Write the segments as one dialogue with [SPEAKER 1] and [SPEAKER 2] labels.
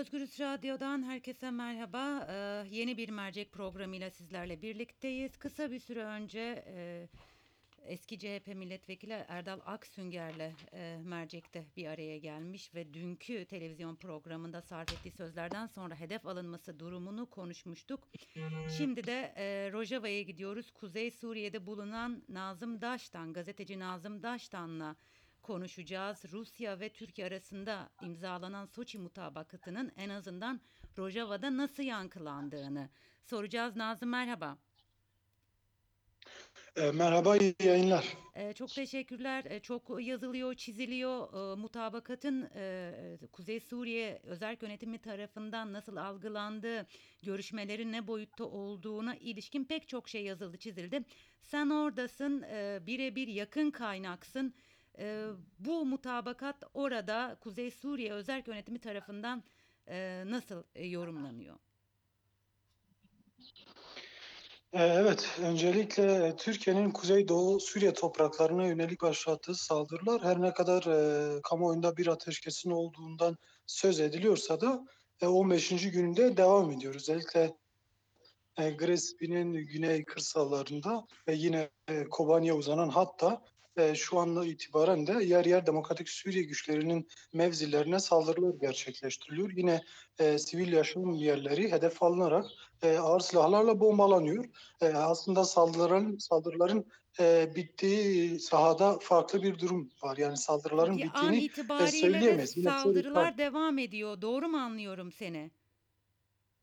[SPEAKER 1] Özgürüz Radyo'dan herkese merhaba. Ee, yeni bir mercek programıyla sizlerle birlikteyiz. Kısa bir süre önce e, eski CHP milletvekili Erdal Aksünger'le e, mercekte bir araya gelmiş ve dünkü televizyon programında sarf ettiği sözlerden sonra hedef alınması durumunu konuşmuştuk. Şimdi de e, Rojava'ya gidiyoruz. Kuzey Suriye'de bulunan Nazım Daş'tan, gazeteci Nazım Daş'tan'la konuşacağız. Rusya ve Türkiye arasında imzalanan Soçi mutabakatının en azından Rojava'da nasıl yankılandığını soracağız. Nazım merhaba.
[SPEAKER 2] E, merhaba, iyi yayınlar.
[SPEAKER 1] E, çok teşekkürler. E, çok yazılıyor, çiziliyor. E, mutabakatın e, Kuzey Suriye özel yönetimi tarafından nasıl algılandığı, görüşmelerin ne boyutta olduğuna ilişkin pek çok şey yazıldı, çizildi. Sen oradasın, e, birebir yakın kaynaksın. E, bu mutabakat orada Kuzey Suriye Özel Yönetimi tarafından e, nasıl e, yorumlanıyor?
[SPEAKER 2] Evet, öncelikle Türkiye'nin Kuzeydoğu Suriye topraklarına yönelik başlattığı saldırılar her ne kadar e, kamuoyunda bir ateşkesin olduğundan söz ediliyorsa da e, 15. gününde devam ediyor. Özellikle e, Grespi'nin güney kırsallarında ve yine e, Kobani'ye uzanan hatta e, şu anda itibaren de yer yer Demokratik Suriye güçlerinin mevzilerine saldırılar gerçekleştiriliyor. Yine e, sivil yaşam yerleri hedef alınarak e, ağır silahlarla bombalanıyor. E, aslında saldırıların saldırıların e, bittiği sahada farklı bir durum var. Yani saldırıların
[SPEAKER 1] Peki,
[SPEAKER 2] bittiğini
[SPEAKER 1] an itibariyle
[SPEAKER 2] söyleyemeyiz.
[SPEAKER 1] de saldırılar devam ediyor. Doğru mu anlıyorum seni?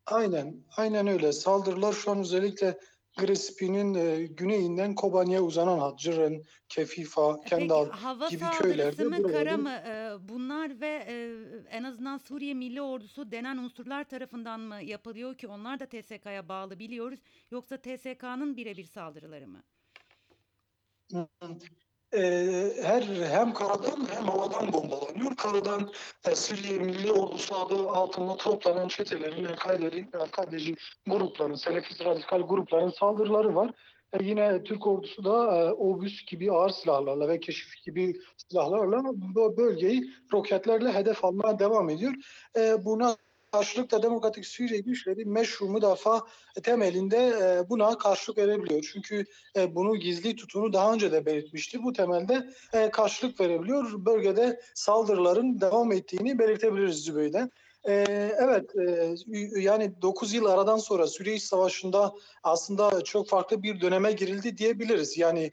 [SPEAKER 2] Aynen, aynen öyle. Saldırılar şu an özellikle Grespi'nin e, güneyinden Kobani'ye uzanan hat, Cırın, Kefifa,
[SPEAKER 1] E, Peki
[SPEAKER 2] Kendal
[SPEAKER 1] hava
[SPEAKER 2] gibi köylerde
[SPEAKER 1] mı, kara mı? E, bunlar ve e, en azından Suriye Milli Ordusu denen unsurlar tarafından mı yapılıyor ki onlar da TSK'ya bağlı biliyoruz. Yoksa TSK'nın birebir saldırıları mı?
[SPEAKER 2] E, her hem karadan hem havadan bombalanıyor. Karadan e, Suriye Milli Ordusu adı altında toplanan çetelerin, El-Kaide'li, El-Kaideci grupların, Selefist radikal grupların saldırıları var. E, yine Türk ordusu da e, obüs gibi ağır silahlarla ve keşif gibi silahlarla bu bölgeyi roketlerle hedef almaya devam ediyor. E, buna karşılık da Demokratik Suriye güçleri meşru müdafaa temelinde e, buna karşılık verebiliyor. Çünkü e, bunu gizli tutunu daha önce de belirtmişti. Bu temelde e, karşılık verebiliyor. Bölgede saldırıların devam ettiğini belirtebiliriz Zübeyde. evet yani 9 yıl aradan sonra Suriye Savaşı'nda aslında çok farklı bir döneme girildi diyebiliriz. Yani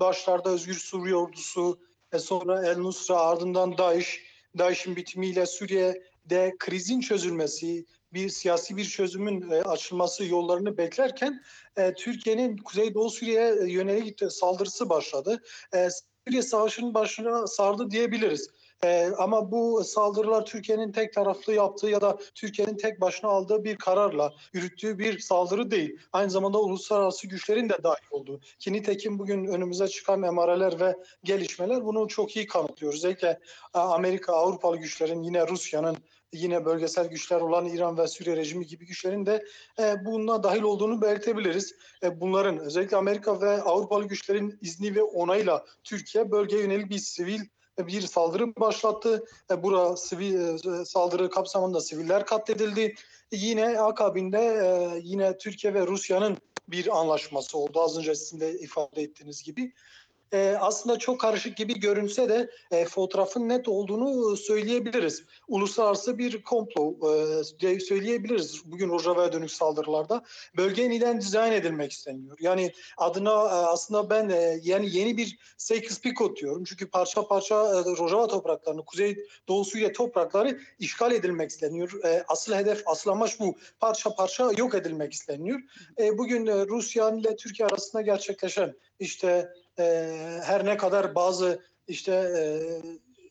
[SPEAKER 2] başlarda Özgür Suriye Ordusu, sonra El Nusra ardından DAEŞ, DAEŞ'in bitimiyle Suriye de krizin çözülmesi, bir siyasi bir çözümün e, açılması yollarını beklerken e, Türkiye'nin Kuzeydoğu Suriye'ye yönelik saldırısı başladı. E, Suriye Savaşı'nın başına sardı diyebiliriz. Ee, ama bu saldırılar Türkiye'nin tek taraflı yaptığı ya da Türkiye'nin tek başına aldığı bir kararla yürüttüğü bir saldırı değil. Aynı zamanda uluslararası güçlerin de dahil olduğu. Ki nitekim bugün önümüze çıkan emareler ve gelişmeler bunu çok iyi kanıtlıyor. Özellikle Amerika, Avrupalı güçlerin yine Rusya'nın yine bölgesel güçler olan İran ve Suriye rejimi gibi güçlerin de e, buna dahil olduğunu belirtebiliriz. E, bunların özellikle Amerika ve Avrupalı güçlerin izni ve onayla Türkiye bölgeye yönelik bir sivil bir saldırı başlattı. E, bura sivil e, saldırı kapsamında siviller katledildi. Yine akabinde e, yine Türkiye ve Rusya'nın bir anlaşması oldu. Az önce sizin de ifade ettiğiniz gibi e, aslında çok karışık gibi görünse de e, fotoğrafın net olduğunu söyleyebiliriz. Uluslararası bir komplo e, söyleyebiliriz. Bugün Rojava'ya dönük saldırılarda bölge yeniden dizayn edilmek isteniyor. Yani adına e, aslında ben e, yani yeni bir Seykis Picot diyorum. Çünkü parça parça e, Rojava topraklarını, Kuzey Doğu Suriye toprakları işgal edilmek isteniyor. E, asıl hedef, asıl amaç bu. Parça parça yok edilmek isteniyor. E, bugün e, Rusya ile Türkiye arasında gerçekleşen işte her ne kadar bazı işte e,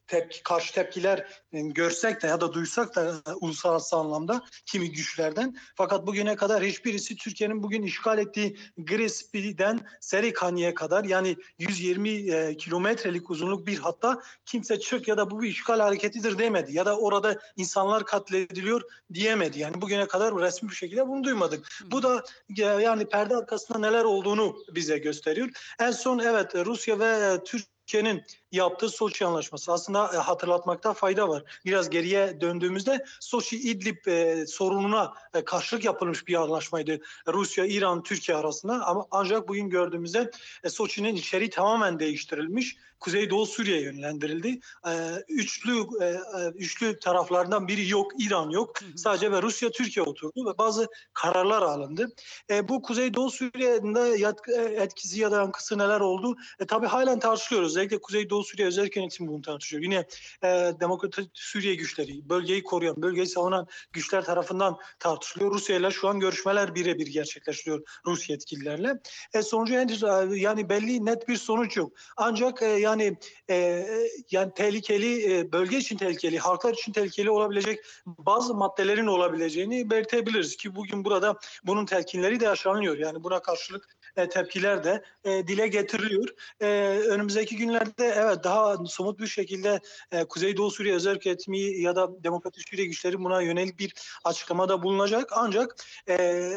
[SPEAKER 2] tepki, karşı tepkiler e, görsek de ya da duysak da e, uluslararası anlamda kimi güçlerden. Fakat bugüne kadar hiçbirisi Türkiye'nin bugün işgal ettiği Grispi'den Serikani'ye kadar yani 120 e, kilometrelik uzunluk bir hatta kimse çık ya da bu bir işgal hareketidir demedi. Ya da orada insanlar katlediliyor diyemedi. Yani bugüne kadar resmi bir şekilde bunu duymadık. Bu da e, yani perde arkasında neler olduğunu bize gösteriyor. En son evet Rusya ve Türkiye Türkiye'nin yaptığı Soçi Anlaşması. Aslında e, hatırlatmakta fayda var. Biraz geriye döndüğümüzde Soçi İdlib e, sorununa e, karşılık yapılmış bir anlaşmaydı. Rusya, İran, Türkiye arasında ama ancak bugün gördüğümüzde e, Soçi'nin içeriği tamamen değiştirilmiş. Kuzeydoğu Suriye yönlendirildi. E, üçlü e, e, üçlü taraflardan biri yok, İran yok. Sadece ve Rusya, Türkiye oturdu ve bazı kararlar alındı. E, bu Kuzeydoğu Suriye'de etkisi ya da yankısı neler oldu? E, tabii halen tartışıyoruz. Özellikle Kuzeydoğu Suriye özel yönetim bunu tartışıyor. Yine e, Demokratik Suriye güçleri, bölgeyi koruyan, bölgeyi savunan güçler tarafından tartışılıyor. Rusya ile şu an görüşmeler birebir gerçekleştiriyor Rus yetkililerle. E, sonucu henüz yani belli net bir sonuç yok. Ancak e, yani e, yani tehlikeli e, bölge için tehlikeli, halklar için tehlikeli olabilecek bazı maddelerin olabileceğini belirtebiliriz ki bugün burada bunun telkinleri de yaşanıyor. Yani buna karşılık e, tepkiler de e, dile getiriliyor. E, önümüzdeki günlerde evet daha somut bir şekilde e, Kuzeydoğu Suriye özel yönetimi ya da Demokratik Suriye güçleri buna yönelik bir açıklamada bulunacak. Ancak e,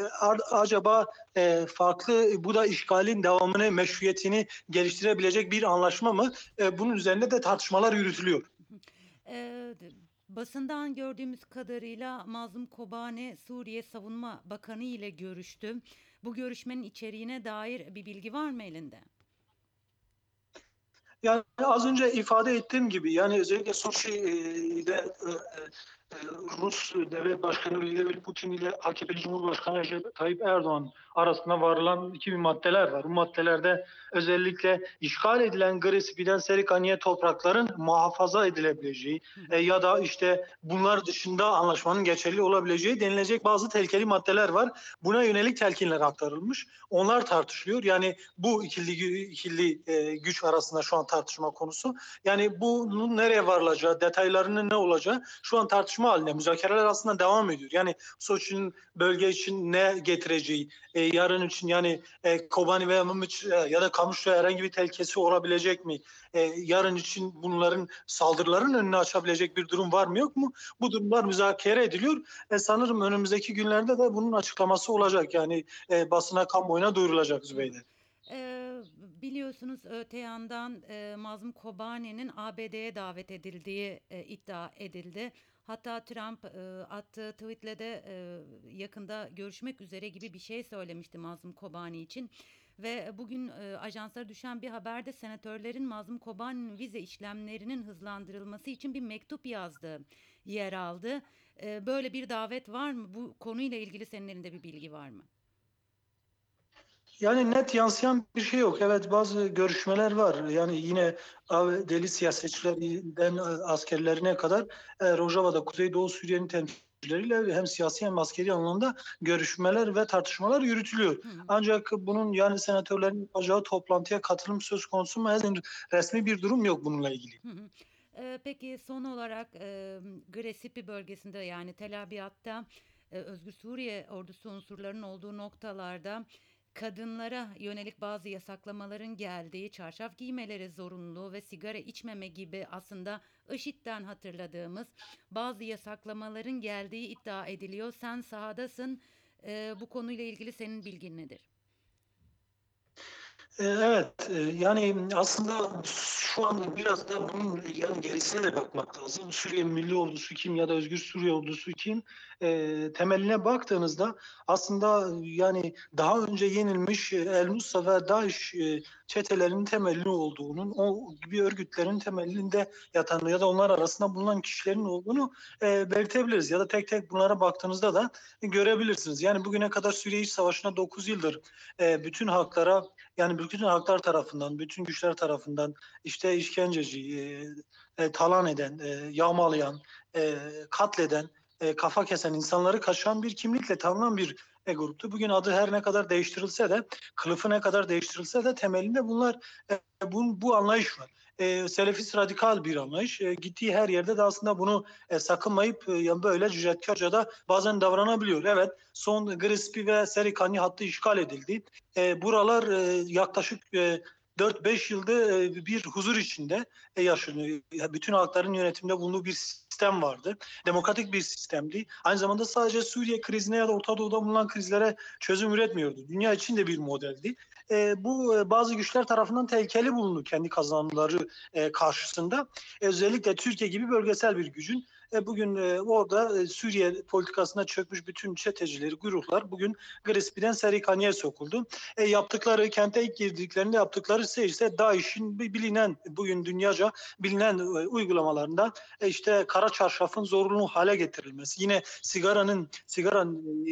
[SPEAKER 2] acaba e, farklı bu da işgalin devamını, meşruiyetini geliştirebilecek bir anlaşma mı? E, bunun üzerinde de tartışmalar yürütülüyor.
[SPEAKER 1] E, basından gördüğümüz kadarıyla Mazlum Kobane Suriye Savunma Bakanı ile görüştü. Bu görüşmenin içeriğine dair bir bilgi var mı elinde?
[SPEAKER 2] Yani az önce ifade ettiğim gibi yani özellikle Soçi'de e, e, Rus Devlet Başkanı Vladimir Putin ile AKP Cumhurbaşkanı Recep Tayyip Erdoğan arasında varılan 2000 maddeler var. Bu maddelerde özellikle işgal edilen Gresipi'den Serikaniye toprakların muhafaza edilebileceği e, ya da işte bunlar dışında anlaşmanın geçerli olabileceği denilecek bazı tehlikeli maddeler var. Buna yönelik telkinler aktarılmış. Onlar tartışılıyor. Yani bu ikili, ikili e, güç arasında şu an tartışma konusu. Yani bunun nereye varılacağı, detaylarının ne olacağı şu an tartışma halinde. Müzakereler aslında devam ediyor. Yani Soçi'nin bölge için ne getireceği, e, yarın için yani e, Kobani veya Mımış e, ya da Kamışlı'ya herhangi bir tehlikesi olabilecek mi? E, yarın için bunların saldırıların önünü açabilecek bir durum var mı yok mu? Bu durumlar müzakere ediliyor. E, sanırım önümüzdeki günlerde de bunun açıklaması olacak. Yani e, basına kamuoyuna duyurulacak Zübeyde.
[SPEAKER 1] Ee, biliyorsunuz öte yandan e, Mazlum Kobane'nin ABD'ye davet edildiği e, iddia edildi. Hatta Trump e, attığı tweetle de e, yakında görüşmek üzere gibi bir şey söylemişti Mazlum Kobani için. Ve bugün e, ajanslara düşen bir haberde senatörlerin Mazlum Kobani'nin vize işlemlerinin hızlandırılması için bir mektup yazdığı yer aldı. E, böyle bir davet var mı? Bu konuyla ilgili senin elinde bir bilgi var mı?
[SPEAKER 2] Yani net yansıyan bir şey yok. Evet bazı görüşmeler var. Yani yine deli siyasetçilerden askerlerine kadar e, Rojava'da Kuzeydoğu Suriye'nin temsilcileriyle hem siyasi hem askeri anlamda görüşmeler ve tartışmalar yürütülüyor. Hı. Ancak bunun yani senatörlerin yapacağı toplantıya katılım söz konusu mu? Resmi bir durum yok bununla ilgili.
[SPEAKER 1] Hı hı. Peki son olarak e, Gresipi bölgesinde yani Tel Abyad'da e, Özgür Suriye ordusu unsurlarının olduğu noktalarda kadınlara yönelik bazı yasaklamaların geldiği, çarşaf giymeleri zorunluluğu ve sigara içmeme gibi aslında IŞİD'den hatırladığımız bazı yasaklamaların geldiği iddia ediliyor. Sen sahadasın. E, bu konuyla ilgili senin bilgin nedir?
[SPEAKER 2] Evet, yani aslında şu anda biraz da bunun yani gerisine de bakmak lazım. Suriye Milli Ordusu kim ya da Özgür Suriye Ordusu kim e, temeline baktığınızda aslında yani daha önce yenilmiş El Nusra ve DAEŞ e, çetelerinin temelini olduğunun, o gibi örgütlerin temelinde yatan ya da onlar arasında bulunan kişilerin olduğunu e, belirtebiliriz. Ya da tek tek bunlara baktığınızda da görebilirsiniz. Yani bugüne kadar Suriye İç Savaşı'na 9 yıldır e, bütün halklara yani bütün halklar tarafından, bütün güçler tarafından işte işkenceci, e, e, talan eden, e, yağmalayan, e, katleden, e, kafa kesen insanları kaçıran bir kimlikle tanınan bir e, gruptu. Bugün adı her ne kadar değiştirilse de, kılıfı ne kadar değiştirilse de temelinde bunlar e, bu, bu anlayış var. E, selefist radikal bir anlayış. E, gittiği her yerde de aslında bunu e, sakınmayıp e, böyle cüretkarca da bazen davranabiliyor. Evet son Grispi ve Serikani hattı işgal edildi. E, buralar e, yaklaşık e, 4-5 yılda e, bir huzur içinde e, yaşanıyor. Ya Bütün halkların yönetimde bulunduğu bir sistem vardı. Demokratik bir sistemdi. Aynı zamanda sadece Suriye krizine ya da Orta Doğu'da bulunan krizlere çözüm üretmiyordu. Dünya için de bir modeldi. E, bu e, bazı güçler tarafından tehlikeli bulundu kendi kazanımları e, karşısında. E, özellikle Türkiye gibi bölgesel bir gücün bugün e, orada e, Suriye politikasına çökmüş bütün çetecileri, gruplar bugün Grespi'den Serikani'ye sokuldu. E, yaptıkları, kente ilk girdiklerinde yaptıkları ise işte DAEŞ'in bi- bilinen, bugün dünyaca bilinen e, uygulamalarında işte kara çarşafın zorunlu hale getirilmesi, yine sigaranın, sigara,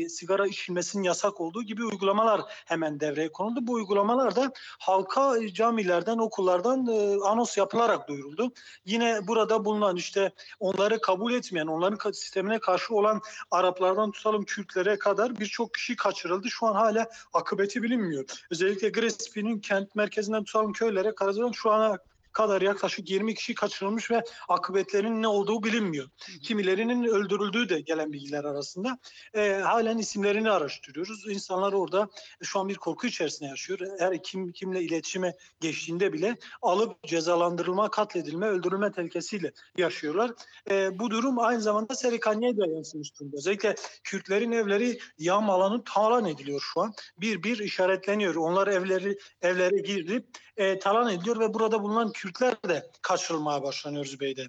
[SPEAKER 2] sigara içilmesinin yasak olduğu gibi uygulamalar hemen devreye konuldu. Bu uygulamalar da halka camilerden, okullardan e, anons yapılarak duyuruldu. Yine burada bulunan işte onları kabul etmeyen, onların sistemine karşı olan Araplardan tutalım Kürtlere kadar birçok kişi kaçırıldı. Şu an hala akıbeti bilinmiyor. Özellikle Grespi'nin kent merkezinden tutalım köylere kadar şu ana kadar yaklaşık 20 kişi kaçırılmış ve akıbetlerinin ne olduğu bilinmiyor. Kimilerinin öldürüldüğü de gelen bilgiler arasında. E, halen isimlerini araştırıyoruz. İnsanlar orada şu an bir korku içerisinde yaşıyor. Her kim kimle iletişime geçtiğinde bile alıp cezalandırılma, katledilme, öldürülme tehlikesiyle yaşıyorlar. E, bu durum aynı zamanda Serikani'ye de yansımış durumda. Özellikle Kürtlerin evleri yağm alanı talan ediliyor şu an. Bir bir işaretleniyor. Onlar evleri evlere girip e, talan ediliyor ve burada bulunan Kürtler de kaçırılmaya başlanıyor Zübeyde.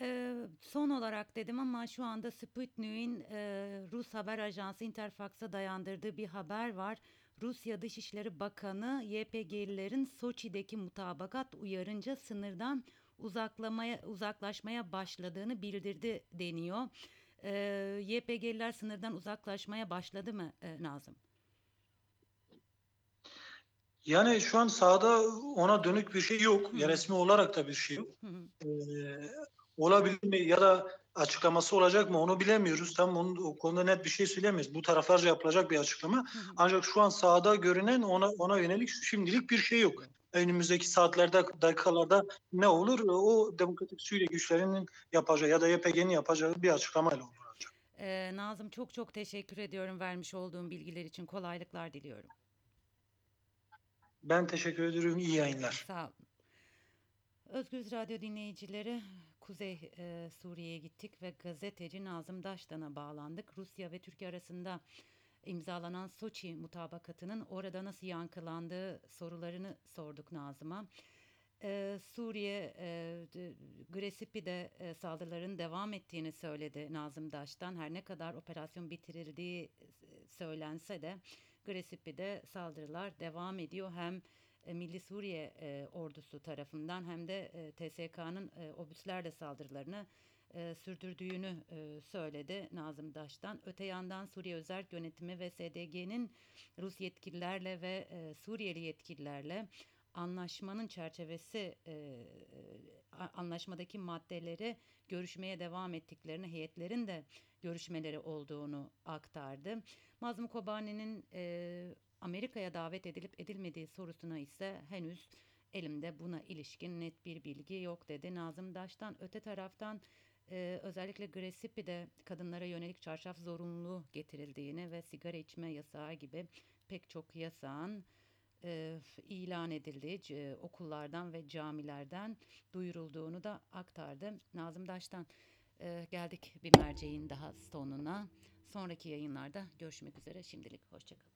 [SPEAKER 1] Ee, son olarak dedim ama şu anda Sputnik'in e, Rus haber ajansı Interfax'a dayandırdığı bir haber var. Rusya Dışişleri Bakanı YPG'lilerin Soçi'deki mutabakat uyarınca sınırdan uzaklamaya uzaklaşmaya başladığını bildirdi deniyor. Ee, YPG'liler sınırdan uzaklaşmaya başladı mı e, Nazım?
[SPEAKER 2] Yani şu an sahada ona dönük bir şey yok. Ya resmi olarak da bir şey yok. Ee, olabilir mi ya da açıklaması olacak mı onu bilemiyoruz. Tam onun, o konuda net bir şey söylemeyiz. Bu taraflarca yapılacak bir açıklama. Ancak şu an sahada görünen ona ona yönelik şimdilik bir şey yok. Önümüzdeki saatlerde, dakikalarda ne olur? O Demokratik Suriye güçlerinin yapacağı ya da YPG'nin yapacağı bir açıklamayla olur.
[SPEAKER 1] Ee, Nazım çok çok teşekkür ediyorum vermiş olduğum bilgiler için. Kolaylıklar diliyorum.
[SPEAKER 2] Ben teşekkür ediyorum. İyi yayınlar.
[SPEAKER 1] Sağ olun. Özgür Radyo dinleyicileri Kuzey e, Suriye'ye gittik ve gazeteci Nazım Daştan'a bağlandık. Rusya ve Türkiye arasında imzalanan Soçi mutabakatının orada nasıl yankılandığı sorularını sorduk Nazım'a. E, Suriye e, d- Gresipi'de e, saldırıların devam ettiğini söyledi Nazım Daş'tan. Her ne kadar operasyon bitirildiği söylense de Gresipi'de saldırılar devam ediyor. Hem e, Milli Suriye e, ordusu tarafından hem de e, TSK'nın e, obüslerle saldırılarını e, sürdürdüğünü e, söyledi Nazım Daş'tan. Öte yandan Suriye Özerk Yönetimi ve SDG'nin Rus yetkililerle ve e, Suriyeli yetkililerle anlaşmanın çerçevesi e, a- anlaşmadaki maddeleri görüşmeye devam ettiklerini heyetlerin de görüşmeleri olduğunu aktardı. Mazlum Kobani'nin e, Amerika'ya davet edilip edilmediği sorusuna ise henüz elimde buna ilişkin net bir bilgi yok dedi. Nazım Daş'tan öte taraftan e, özellikle Gresipi'de kadınlara yönelik çarşaf zorunluluğu getirildiğini ve sigara içme yasağı gibi pek çok yasağın e, ilan edildiği c- okullardan ve camilerden duyurulduğunu da aktardı. Nazım Daş'tan e, geldik bir merceğin daha sonuna. Sonraki yayınlarda görüşmek üzere. Şimdilik hoşçakalın.